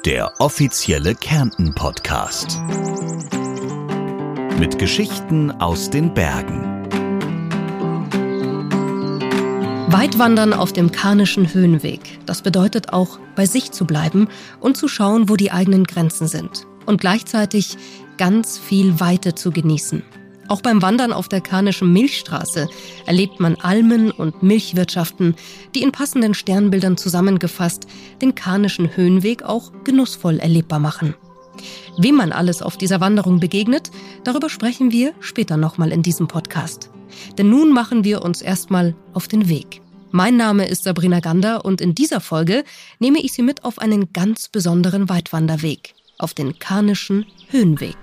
der offizielle Kärnten-Podcast. Mit Geschichten aus den Bergen. Weitwandern auf dem Karnischen Höhenweg. Das bedeutet auch, bei sich zu bleiben und zu schauen, wo die eigenen Grenzen sind. Und gleichzeitig ganz viel Weite zu genießen. Auch beim Wandern auf der Karnischen Milchstraße erlebt man Almen und Milchwirtschaften, die in passenden Sternbildern zusammengefasst den Karnischen Höhenweg auch genussvoll erlebbar machen. Wem man alles auf dieser Wanderung begegnet, darüber sprechen wir später nochmal in diesem Podcast. Denn nun machen wir uns erstmal auf den Weg. Mein Name ist Sabrina Gander und in dieser Folge nehme ich Sie mit auf einen ganz besonderen Weitwanderweg, auf den Karnischen Höhenweg.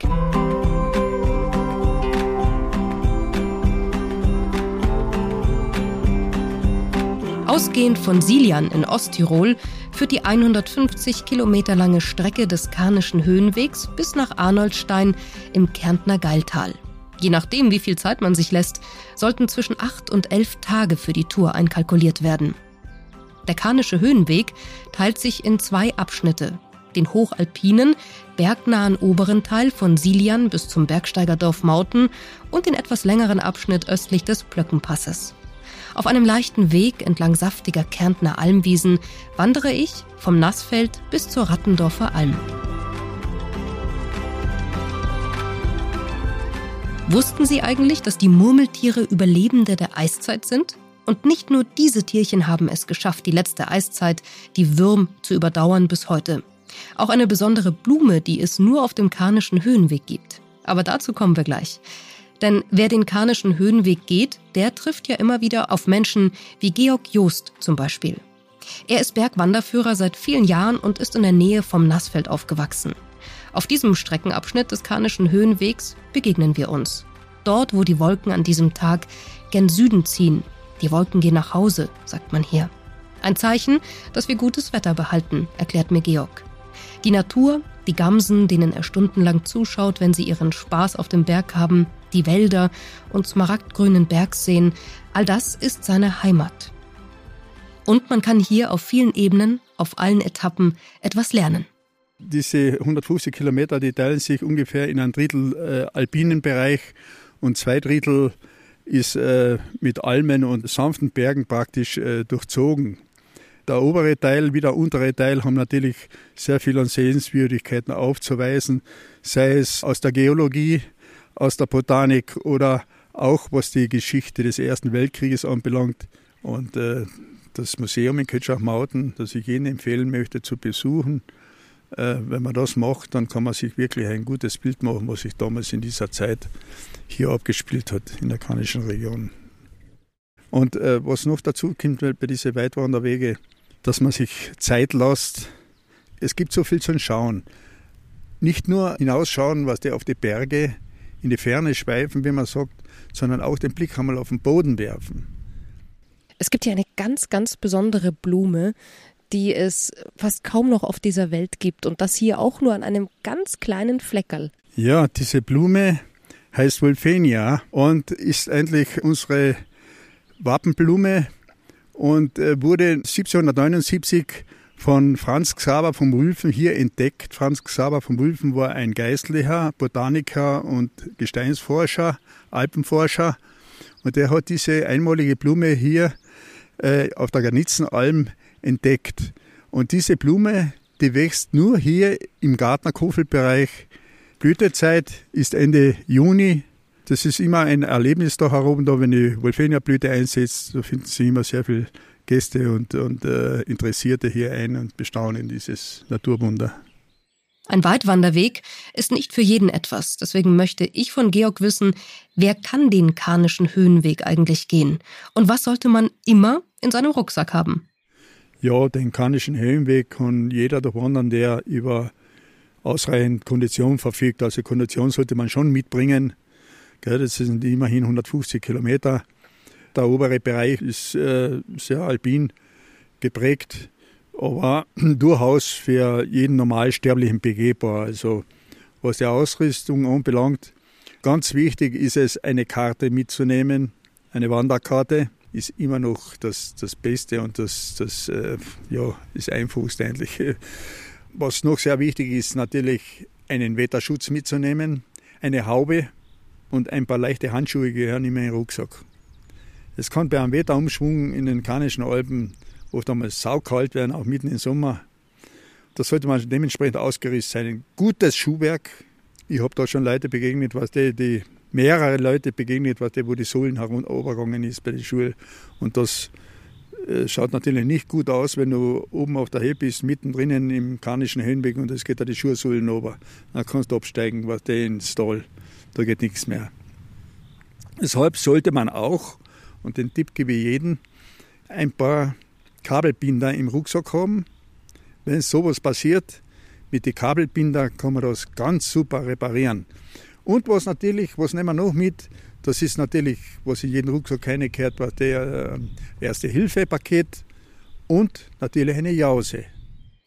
Ausgehend von Silian in Osttirol führt die 150 Kilometer lange Strecke des Karnischen Höhenwegs bis nach Arnoldstein im Kärntner Geiltal. Je nachdem, wie viel Zeit man sich lässt, sollten zwischen acht und elf Tage für die Tour einkalkuliert werden. Der Karnische Höhenweg teilt sich in zwei Abschnitte. Den hochalpinen, bergnahen oberen Teil von Silian bis zum Bergsteigerdorf Mauten und den etwas längeren Abschnitt östlich des Plöckenpasses. Auf einem leichten Weg entlang saftiger Kärntner Almwiesen wandere ich vom Nassfeld bis zur Rattendorfer Alm. Wussten Sie eigentlich, dass die Murmeltiere Überlebende der Eiszeit sind? Und nicht nur diese Tierchen haben es geschafft, die letzte Eiszeit, die Würm, zu überdauern bis heute. Auch eine besondere Blume, die es nur auf dem Karnischen Höhenweg gibt. Aber dazu kommen wir gleich. Denn wer den Karnischen Höhenweg geht, der trifft ja immer wieder auf Menschen wie Georg Joost zum Beispiel. Er ist Bergwanderführer seit vielen Jahren und ist in der Nähe vom Nassfeld aufgewachsen. Auf diesem Streckenabschnitt des Karnischen Höhenwegs begegnen wir uns. Dort, wo die Wolken an diesem Tag gen Süden ziehen. Die Wolken gehen nach Hause, sagt man hier. Ein Zeichen, dass wir gutes Wetter behalten, erklärt mir Georg. Die Natur, die Gamsen, denen er stundenlang zuschaut, wenn sie ihren Spaß auf dem Berg haben, die Wälder und smaragdgrünen Bergseen, all das ist seine Heimat. Und man kann hier auf vielen Ebenen, auf allen Etappen etwas lernen. Diese 150 Kilometer, die teilen sich ungefähr in ein Drittel äh, alpinen Bereich und zwei Drittel ist äh, mit Almen und sanften Bergen praktisch äh, durchzogen. Der obere Teil wie der untere Teil haben natürlich sehr viel an Sehenswürdigkeiten aufzuweisen, sei es aus der Geologie, aus der Botanik oder auch was die Geschichte des Ersten Weltkrieges anbelangt. Und äh, das Museum in Kötschach-Mauten, das ich Ihnen empfehlen möchte zu besuchen, äh, wenn man das macht, dann kann man sich wirklich ein gutes Bild machen, was sich damals in dieser Zeit hier abgespielt hat in der Karnischen Region. Und äh, was noch dazu kommt bei diesen Weitwanderwege, dass man sich Zeit lässt. Es gibt so viel zu schauen. Nicht nur hinausschauen, was der auf die Berge in die Ferne schweifen, wie man sagt, sondern auch den Blick einmal auf den Boden werfen. Es gibt hier eine ganz, ganz besondere Blume, die es fast kaum noch auf dieser Welt gibt und das hier auch nur an einem ganz kleinen Fleckerl. Ja, diese Blume heißt Wolfenia und ist eigentlich unsere Wappenblume und äh, wurde 1779 von Franz Xaver von Wulfen hier entdeckt. Franz Xaver von Wulfen war ein Geistlicher, Botaniker und Gesteinsforscher, Alpenforscher. Und er hat diese einmalige Blume hier äh, auf der Garnitzenalm entdeckt. Und diese Blume, die wächst nur hier im Gartner Kofelbereich. Blütezeit ist Ende Juni. Das ist immer ein Erlebnis da herum, da wenn die Wolfenia-Blüte einsetzt, da finden Sie immer sehr viel Gäste und, und äh, Interessierte hier ein und bestaunen dieses Naturwunder. Ein Weitwanderweg ist nicht für jeden etwas. Deswegen möchte ich von Georg wissen, wer kann den Karnischen Höhenweg eigentlich gehen? Und was sollte man immer in seinem Rucksack haben? Ja, den Karnischen Höhenweg kann jeder durchwandern, der über ausreichend Kondition verfügt. Also Kondition sollte man schon mitbringen. Das sind immerhin 150 Kilometer. Der obere Bereich ist äh, sehr alpin geprägt, aber durchaus für jeden Normalsterblichen begehbar. Also was die Ausrüstung anbelangt, ganz wichtig ist es, eine Karte mitzunehmen, eine Wanderkarte ist immer noch das, das Beste und das, das äh, ja, das Einfachste eigentlich. Was noch sehr wichtig ist, natürlich einen Wetterschutz mitzunehmen, eine Haube und ein paar leichte Handschuhe gehören immer in den Rucksack. Es kann bei einem Wetterumschwung in den Kanischen Alpen oft einmal saukalt werden, auch mitten im Sommer. Da sollte man dementsprechend ausgerüstet sein. Ein gutes Schuhwerk. Ich habe da schon Leute begegnet, was die, die mehrere Leute begegnet, was die, wo die Sohlen heruntergegangen ist bei den Schuhen. Und das äh, schaut natürlich nicht gut aus, wenn du oben auf der Höhe bist, mittendrin im Karnischen Höhenweg und es geht da die Schuhsohlen runter. Dann kannst du absteigen, was der ins Tal. Da geht nichts mehr. Deshalb sollte man auch, und den Tipp gebe ich jedem, ein paar Kabelbinder im Rucksack haben. Wenn sowas passiert, mit den Kabelbinder kann man das ganz super reparieren. Und was natürlich, was nehmen wir noch mit? Das ist natürlich, was in jedem Rucksack keine gehört, war der äh, Erste-Hilfe-Paket und natürlich eine Jause.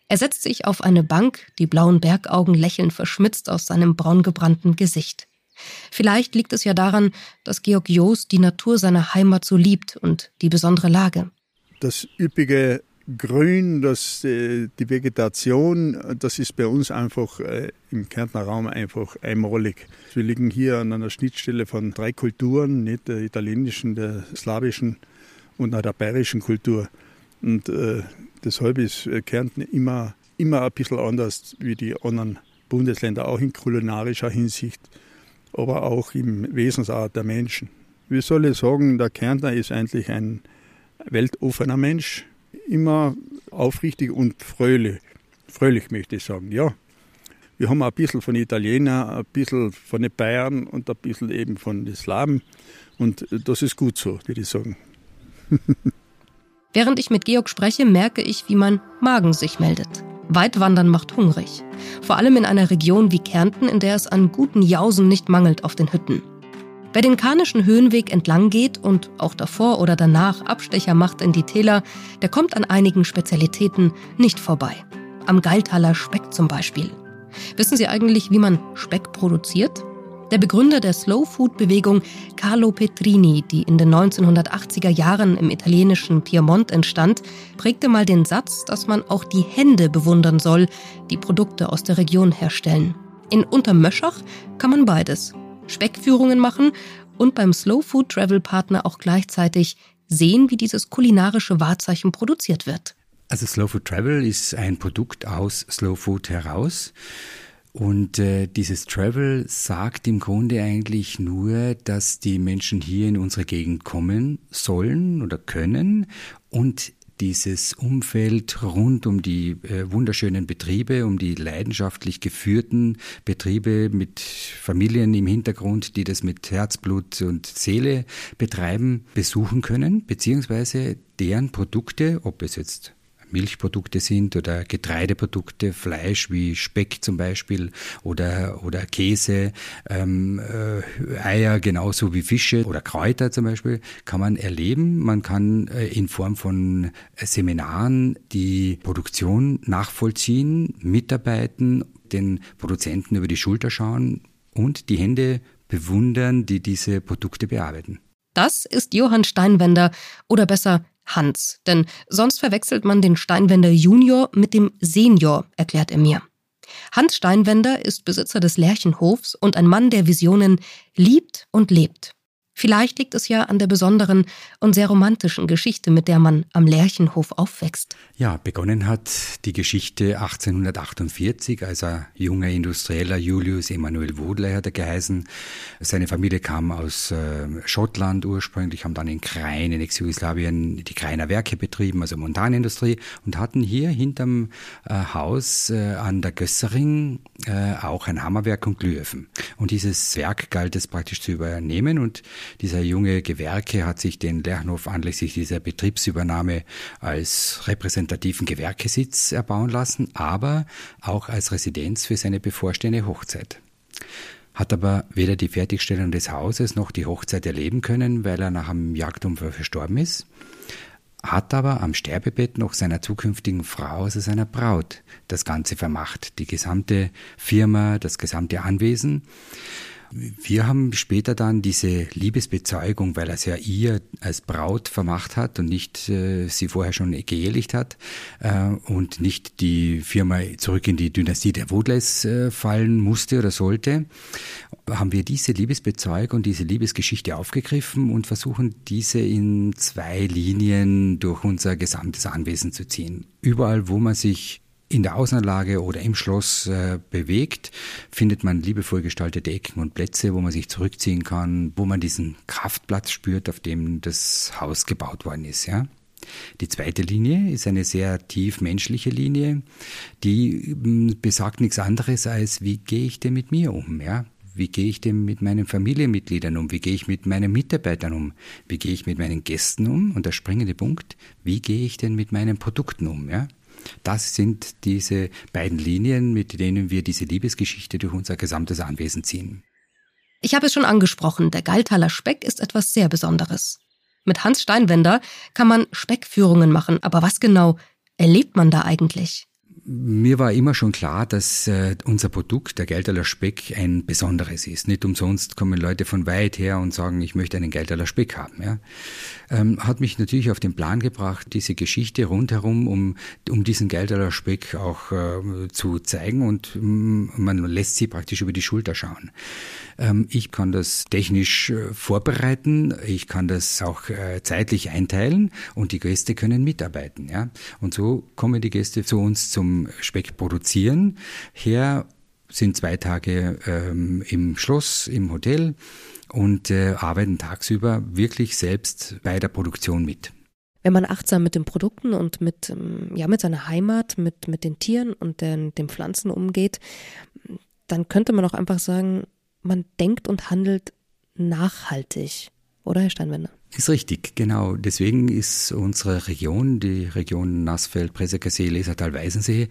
Er setzt sich auf eine Bank, die blauen Bergaugen lächeln verschmitzt aus seinem braungebrannten Gesicht. Vielleicht liegt es ja daran, dass Georg Joos die Natur seiner Heimat so liebt und die besondere Lage. Das üppige Grün, das, äh, die Vegetation, das ist bei uns einfach äh, im Kärntner Raum einfach einmalig. Wir liegen hier an einer Schnittstelle von drei Kulturen, nicht der italienischen, der slawischen und der bayerischen Kultur. Und äh, deshalb ist äh, Kärnten immer, immer ein bisschen anders wie die anderen Bundesländer, auch in kulinarischer Hinsicht, aber auch im Wesensart der Menschen. Wie soll ich sagen, der Kärntner ist eigentlich ein weltoffener Mensch, immer aufrichtig und fröhlich. Fröhlich möchte ich sagen, ja. Wir haben ein bisschen von Italienern, ein bisschen von den Bayern und ein bisschen eben von den Slawen. Und das ist gut so, würde ich sagen. Während ich mit Georg spreche, merke ich, wie mein Magen sich meldet. Weitwandern macht hungrig. Vor allem in einer Region wie Kärnten, in der es an guten Jausen nicht mangelt auf den Hütten. Wer den Karnischen Höhenweg entlang geht und auch davor oder danach Abstecher macht in die Täler, der kommt an einigen Spezialitäten nicht vorbei. Am Geiltaler Speck zum Beispiel. Wissen Sie eigentlich, wie man Speck produziert? Der Begründer der Slow Food Bewegung Carlo Petrini, die in den 1980er Jahren im italienischen Piemont entstand, prägte mal den Satz, dass man auch die Hände bewundern soll, die Produkte aus der Region herstellen. In Untermöschach kann man beides. Speckführungen machen und beim Slow Food Travel Partner auch gleichzeitig sehen, wie dieses kulinarische Wahrzeichen produziert wird. Also Slow Food Travel ist ein Produkt aus Slow Food heraus. Und äh, dieses Travel sagt im Grunde eigentlich nur, dass die Menschen hier in unsere Gegend kommen sollen oder können und dieses Umfeld rund um die äh, wunderschönen Betriebe, um die leidenschaftlich geführten Betriebe mit Familien im Hintergrund, die das mit Herzblut und Seele betreiben, besuchen können, beziehungsweise deren Produkte, ob es jetzt Milchprodukte sind oder Getreideprodukte, Fleisch wie Speck zum Beispiel oder, oder Käse, ähm, äh, Eier genauso wie Fische oder Kräuter zum Beispiel, kann man erleben. Man kann äh, in Form von Seminaren die Produktion nachvollziehen, mitarbeiten, den Produzenten über die Schulter schauen und die Hände bewundern, die diese Produkte bearbeiten. Das ist Johann Steinwender oder besser Hans, denn sonst verwechselt man den Steinwender Junior mit dem Senior, erklärt er mir. Hans Steinwender ist Besitzer des Lerchenhofs und ein Mann, der Visionen liebt und lebt. Vielleicht liegt es ja an der besonderen und sehr romantischen Geschichte, mit der man am Lerchenhof aufwächst. Ja, begonnen hat die Geschichte 1848, als ein junger Industrieller Julius Emanuel Wodler hat er geheißen. Seine Familie kam aus äh, Schottland ursprünglich, haben dann in Krain in Ex-Jugoslawien die Krainer Werke betrieben, also Montanindustrie, und hatten hier hinterm äh, Haus äh, an der Gössering auch ein Hammerwerk und Glühöfen. Und dieses Werk galt es praktisch zu übernehmen und dieser junge Gewerke hat sich den Lerchenhof anlässlich dieser Betriebsübernahme als repräsentativen Gewerkesitz erbauen lassen, aber auch als Residenz für seine bevorstehende Hochzeit. Hat aber weder die Fertigstellung des Hauses noch die Hochzeit erleben können, weil er nach einem Jagdunfall verstorben ist, hat aber am Sterbebett noch seiner zukünftigen Frau, also seiner Braut, das Ganze vermacht, die gesamte Firma, das gesamte Anwesen. Wir haben später dann diese Liebesbezeugung, weil er es ja ihr als Braut vermacht hat und nicht äh, sie vorher schon geehelicht hat äh, und nicht die Firma zurück in die Dynastie der Woodleys äh, fallen musste oder sollte, haben wir diese Liebesbezeugung, diese Liebesgeschichte aufgegriffen und versuchen diese in zwei Linien durch unser gesamtes Anwesen zu ziehen. Überall, wo man sich in der Außenanlage oder im Schloss äh, bewegt, findet man liebevoll gestaltete Ecken und Plätze, wo man sich zurückziehen kann, wo man diesen Kraftplatz spürt, auf dem das Haus gebaut worden ist, ja. Die zweite Linie ist eine sehr tief menschliche Linie, die hm, besagt nichts anderes als, wie gehe ich denn mit mir um, ja? Wie gehe ich denn mit meinen Familienmitgliedern um? Wie gehe ich mit meinen Mitarbeitern um? Wie gehe ich mit meinen Gästen um? Und der springende Punkt, wie gehe ich denn mit meinen Produkten um, ja? Das sind diese beiden Linien, mit denen wir diese Liebesgeschichte durch unser gesamtes Anwesen ziehen. Ich habe es schon angesprochen, der Galtaler Speck ist etwas sehr Besonderes. Mit Hans Steinwender kann man Speckführungen machen, aber was genau erlebt man da eigentlich? Mir war immer schon klar, dass äh, unser Produkt, der Gelderler Speck, ein besonderes ist. Nicht umsonst kommen Leute von weit her und sagen, ich möchte einen Gelderler Speck haben. Ja. Ähm, hat mich natürlich auf den Plan gebracht, diese Geschichte rundherum, um, um diesen Gelderler Speck auch äh, zu zeigen und mm, man lässt sie praktisch über die Schulter schauen. Ähm, ich kann das technisch äh, vorbereiten, ich kann das auch äh, zeitlich einteilen und die Gäste können mitarbeiten. Ja. Und so kommen die Gäste zu uns zum Speck produzieren. Her sind zwei Tage ähm, im Schloss, im Hotel und äh, arbeiten tagsüber wirklich selbst bei der Produktion mit. Wenn man achtsam mit den Produkten und mit, ähm, ja, mit seiner Heimat, mit, mit den Tieren und den, den Pflanzen umgeht, dann könnte man auch einfach sagen, man denkt und handelt nachhaltig. Oder, Herr Steinwender? Ist richtig, genau. Deswegen ist unsere Region, die Region Nassfeld, Pressekersee, Lesertal, Weisensee,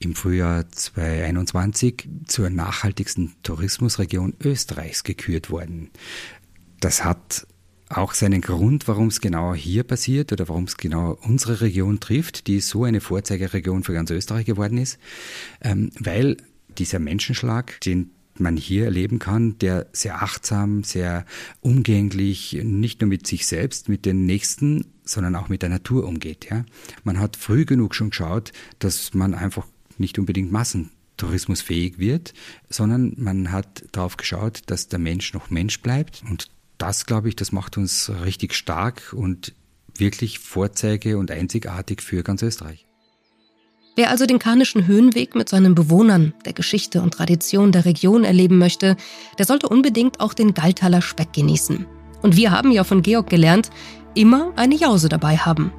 im Frühjahr 2021 zur nachhaltigsten Tourismusregion Österreichs gekürt worden. Das hat auch seinen Grund, warum es genau hier passiert oder warum es genau unsere Region trifft, die so eine Vorzeigeregion für ganz Österreich geworden ist, ähm, weil dieser Menschenschlag, den man hier erleben kann, der sehr achtsam, sehr umgänglich, nicht nur mit sich selbst, mit den Nächsten, sondern auch mit der Natur umgeht. Ja? Man hat früh genug schon geschaut, dass man einfach nicht unbedingt massentourismusfähig wird, sondern man hat darauf geschaut, dass der Mensch noch Mensch bleibt. Und das, glaube ich, das macht uns richtig stark und wirklich Vorzeige und einzigartig für ganz Österreich. Wer also den Karnischen Höhenweg mit seinen Bewohnern, der Geschichte und Tradition der Region erleben möchte, der sollte unbedingt auch den Galtaler Speck genießen. Und wir haben ja von Georg gelernt, immer eine Jause dabei haben.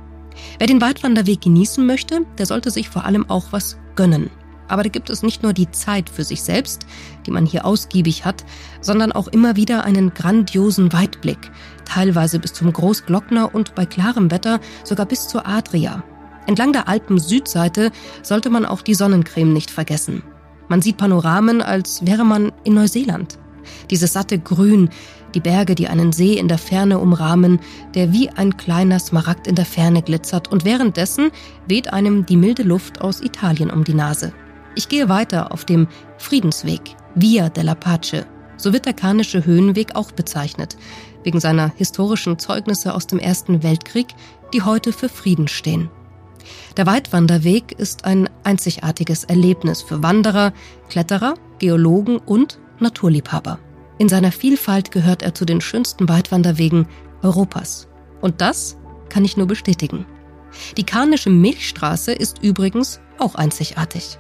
Wer den Weitwanderweg genießen möchte, der sollte sich vor allem auch was gönnen. Aber da gibt es nicht nur die Zeit für sich selbst, die man hier ausgiebig hat, sondern auch immer wieder einen grandiosen Weitblick, teilweise bis zum Großglockner und bei klarem Wetter sogar bis zur Adria, Entlang der Alpen-Südseite sollte man auch die Sonnencreme nicht vergessen. Man sieht Panoramen, als wäre man in Neuseeland. Dieses satte Grün, die Berge, die einen See in der Ferne umrahmen, der wie ein kleiner Smaragd in der Ferne glitzert und währenddessen weht einem die milde Luft aus Italien um die Nase. Ich gehe weiter auf dem Friedensweg, Via della Pace. So wird der Karnische Höhenweg auch bezeichnet, wegen seiner historischen Zeugnisse aus dem Ersten Weltkrieg, die heute für Frieden stehen. Der Weitwanderweg ist ein einzigartiges Erlebnis für Wanderer, Kletterer, Geologen und Naturliebhaber. In seiner Vielfalt gehört er zu den schönsten Weitwanderwegen Europas. Und das kann ich nur bestätigen. Die Karnische Milchstraße ist übrigens auch einzigartig.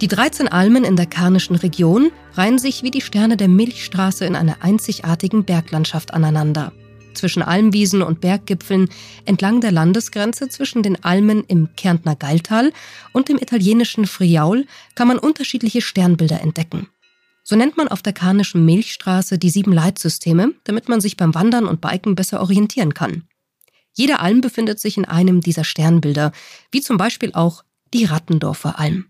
Die 13 Almen in der Karnischen Region reihen sich wie die Sterne der Milchstraße in einer einzigartigen Berglandschaft aneinander zwischen Almwiesen und Berggipfeln entlang der Landesgrenze zwischen den Almen im Kärntner Galltal und dem italienischen Friaul kann man unterschiedliche Sternbilder entdecken. So nennt man auf der Karnischen Milchstraße die sieben Leitsysteme, damit man sich beim Wandern und Biken besser orientieren kann. Jede Alm befindet sich in einem dieser Sternbilder, wie zum Beispiel auch die Rattendorfer Alm.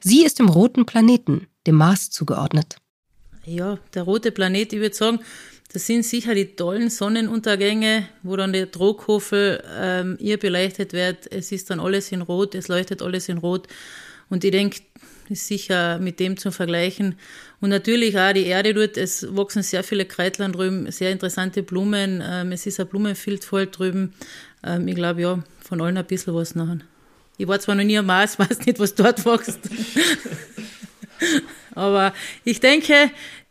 Sie ist dem roten Planeten, dem Mars, zugeordnet. Ja, der rote Planet, ich würde sagen, das sind sicher die tollen Sonnenuntergänge, wo dann der Droghofel ähm, ihr beleuchtet wird. Es ist dann alles in Rot, es leuchtet alles in Rot. Und ich denke, ist sicher mit dem zu vergleichen. Und natürlich auch die Erde dort, es wachsen sehr viele Kreitlern drüben, sehr interessante Blumen, ähm, es ist ein Blumenfeld voll drüben. Ähm, ich glaube, ja, von allen ein bisschen was nachher. Ich war zwar noch nie am Mars, weiß nicht, was dort wächst. Aber ich denke,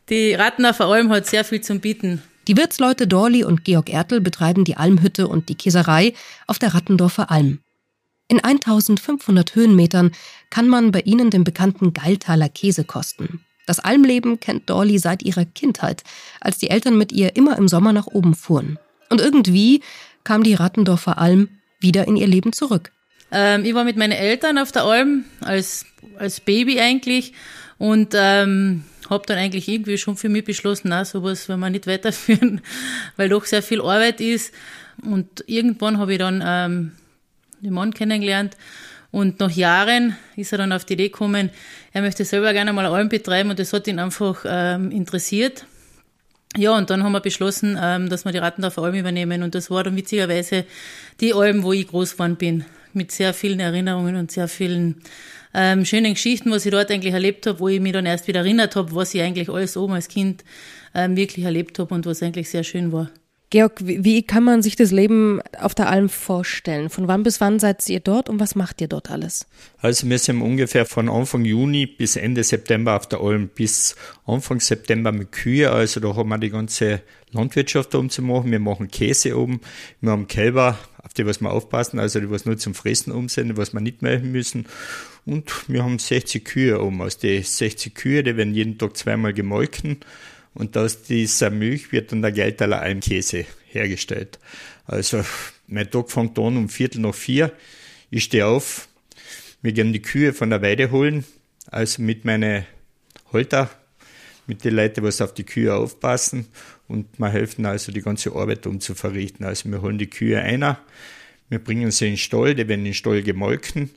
die Rattener Alm hat sehr viel zum Bieten. Die Wirtsleute Dorli und Georg Ertel betreiben die Almhütte und die Käserei auf der Rattendorfer Alm. In 1500 Höhenmetern kann man bei ihnen den bekannten Geiltaler Käse kosten. Das Almleben kennt Dorli seit ihrer Kindheit, als die Eltern mit ihr immer im Sommer nach oben fuhren. Und irgendwie kam die Rattendorfer Alm wieder in ihr Leben zurück. Ähm, ich war mit meinen Eltern auf der Alm, als, als Baby eigentlich, und ähm, habe dann eigentlich irgendwie schon für mich beschlossen, na sowas wenn wir nicht weiterführen, weil doch sehr viel Arbeit ist. Und irgendwann habe ich dann ähm, den Mann kennengelernt und nach Jahren ist er dann auf die Idee gekommen, er möchte selber gerne mal Alm betreiben und das hat ihn einfach ähm, interessiert. Ja, und dann haben wir beschlossen, ähm, dass wir die Rattendorfer Alm übernehmen und das war dann witzigerweise die Alm, wo ich groß geworden bin, mit sehr vielen Erinnerungen und sehr vielen ähm, schönen Geschichten, was ich dort eigentlich erlebt habe, wo ich mich dann erst wieder erinnert habe, was ich eigentlich alles oben als Kind ähm, wirklich erlebt habe und was eigentlich sehr schön war. Georg, wie kann man sich das Leben auf der Alm vorstellen? Von wann bis wann seid ihr dort und was macht ihr dort alles? Also wir sind ungefähr von Anfang Juni bis Ende September auf der Alm, bis Anfang September mit Kühe. Also da haben wir die ganze Landwirtschaft oben zu machen. Wir machen Käse oben. Wir haben Kälber, auf die was wir aufpassen, also die was nur zum Fressen um sind, was wir nicht melden müssen. Und wir haben 60 Kühe oben. Aus den 60 Kühe, die werden jeden Tag zweimal gemolken. Und aus dieser Milch wird dann der Geldtaler Almkäse hergestellt. Also mein Tag fängt an um Viertel nach vier. Ich stehe auf. Wir gehen die Kühe von der Weide holen. Also mit meinen Holter, mit den Leuten, die auf die Kühe aufpassen. Und wir helfen also die ganze Arbeit um zu verrichten. Also wir holen die Kühe einer wir bringen sie in den Stall, die werden in den Stall gemolken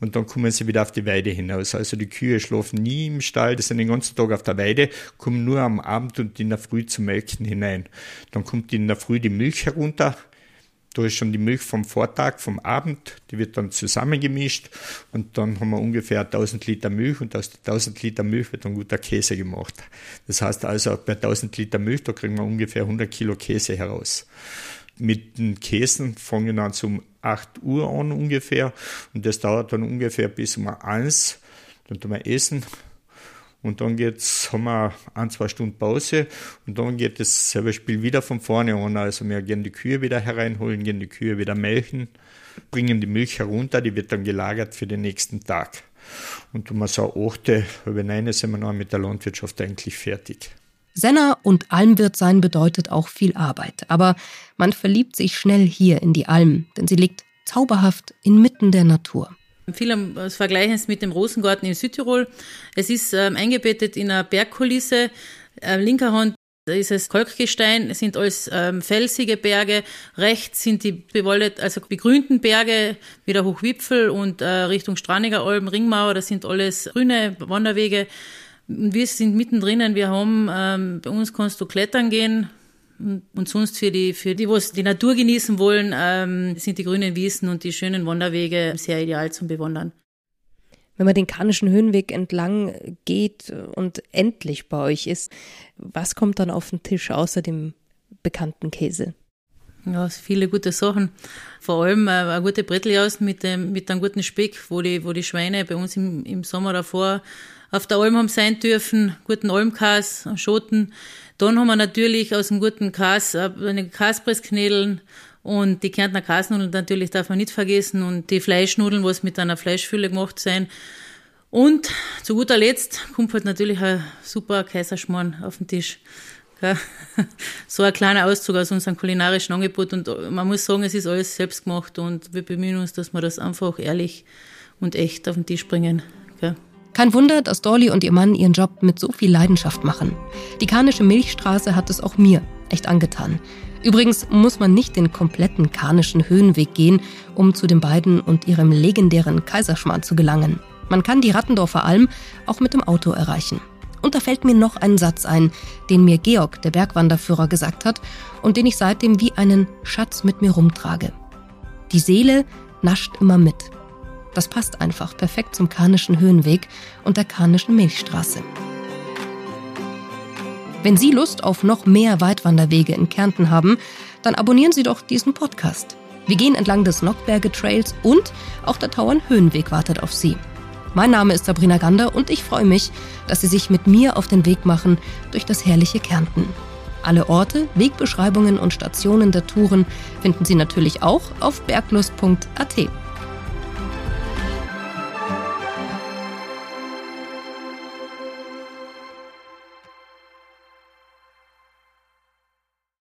und dann kommen sie wieder auf die Weide hinaus. Also die Kühe schlafen nie im Stall, die sind den ganzen Tag auf der Weide, kommen nur am Abend und in der Früh zum Melken hinein. Dann kommt in der Früh die Milch herunter, da ist schon die Milch vom Vortag, vom Abend, die wird dann zusammengemischt und dann haben wir ungefähr 1000 Liter Milch und aus den 1000 Liter Milch wird dann guter Käse gemacht. Das heißt also, bei 1000 Liter Milch, da kriegen wir ungefähr 100 Kilo Käse heraus mit den Käsen fangen dann um 8 Uhr an ungefähr und das dauert dann ungefähr bis um 1. Dann tun wir essen und dann geht's, haben wir ein, zwei Stunden Pause und dann geht das selbe Spiel wieder von vorne an. Also wir gehen die Kühe wieder hereinholen, gehen die Kühe wieder melken, bringen die Milch herunter, die wird dann gelagert für den nächsten Tag. Und um so achte, halb neun sind wir noch mit der Landwirtschaft eigentlich fertig. Senner und Almwirt sein bedeutet auch viel Arbeit. Aber man verliebt sich schnell hier in die Alm, denn sie liegt zauberhaft inmitten der Natur. Viele vergleichen es mit dem Rosengarten in Südtirol. Es ist ähm, eingebettet in einer Bergkulisse. Äh, linker Hand ist es Kalkgestein, es sind alles ähm, felsige Berge. Rechts sind die bewoldet, also begrünten Berge, wieder Hochwipfel und äh, Richtung Straniger Alm, Ringmauer, das sind alles grüne Wanderwege. Und wir sind mittendrin, wir haben, ähm, bei uns kannst du klettern gehen, und sonst für die, für die, was die Natur genießen wollen, ähm, sind die grünen Wiesen und die schönen Wanderwege sehr ideal zum Bewandern. Wenn man den Karnischen Höhenweg entlang geht und endlich bei euch ist, was kommt dann auf den Tisch außer dem bekannten Käse? Ja, viele gute Sachen. Vor allem äh, eine gute Bretteljaus mit dem, mit einem guten Speck, wo die, wo die Schweine bei uns im, im Sommer davor auf der Alm haben sein dürfen, guten Almkas, Schoten. Dann haben wir natürlich aus dem guten Kas äh, eine Kaspressknädeln und die Kärntner Kasnudeln natürlich darf man nicht vergessen und die Fleischnudeln, was mit einer Fleischfülle gemacht sein. Und zu guter Letzt kommt halt natürlich ein super Kaiserschmarrn auf den Tisch. So ein kleiner Auszug aus unserem kulinarischen Angebot und man muss sagen, es ist alles selbst gemacht und wir bemühen uns, dass wir das einfach ehrlich und echt auf den Tisch bringen. Kein Wunder, dass Dolly und ihr Mann ihren Job mit so viel Leidenschaft machen. Die Karnische Milchstraße hat es auch mir echt angetan. Übrigens muss man nicht den kompletten Karnischen Höhenweg gehen, um zu den beiden und ihrem legendären Kaiserschmarrn zu gelangen. Man kann die Rattendorfer Alm auch mit dem Auto erreichen. Und da fällt mir noch ein Satz ein, den mir Georg, der Bergwanderführer, gesagt hat und den ich seitdem wie einen Schatz mit mir rumtrage. Die Seele nascht immer mit. Das passt einfach perfekt zum Karnischen Höhenweg und der Karnischen Milchstraße. Wenn Sie Lust auf noch mehr Weitwanderwege in Kärnten haben, dann abonnieren Sie doch diesen Podcast. Wir gehen entlang des Nockberge Trails und auch der Tauern Höhenweg wartet auf Sie. Mein Name ist Sabrina Gander und ich freue mich, dass Sie sich mit mir auf den Weg machen durch das herrliche Kärnten. Alle Orte, Wegbeschreibungen und Stationen der Touren finden Sie natürlich auch auf berglust.at.